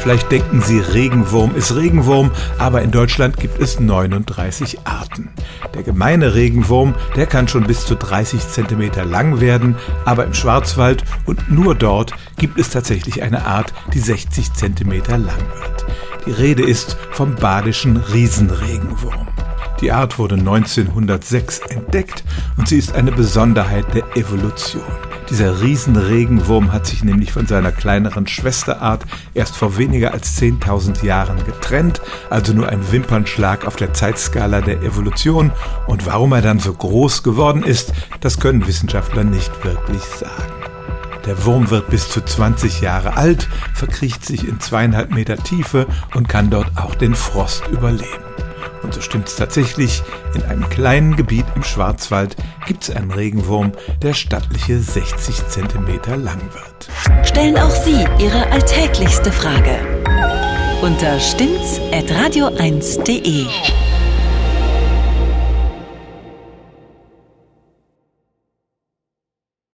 Vielleicht denken Sie, Regenwurm ist Regenwurm, aber in Deutschland gibt es 39 Arten. Der gemeine Regenwurm, der kann schon bis zu 30 Zentimeter lang werden, aber im Schwarzwald und nur dort gibt es tatsächlich eine Art, die 60 Zentimeter lang wird. Die Rede ist vom badischen Riesenregenwurm. Die Art wurde 1906 entdeckt und sie ist eine Besonderheit der Evolution. Dieser Riesenregenwurm hat sich nämlich von seiner kleineren Schwesterart erst vor weniger als 10.000 Jahren getrennt, also nur ein Wimpernschlag auf der Zeitskala der Evolution. Und warum er dann so groß geworden ist, das können Wissenschaftler nicht wirklich sagen. Der Wurm wird bis zu 20 Jahre alt, verkriecht sich in zweieinhalb Meter Tiefe und kann dort auch den Frost überleben. Und so stimmt es tatsächlich, in einem kleinen Gebiet im Schwarzwald gibt es einen Regenwurm, der stattliche 60 Zentimeter lang wird. Stellen auch Sie Ihre alltäglichste Frage unter stimmtz.radio1.de.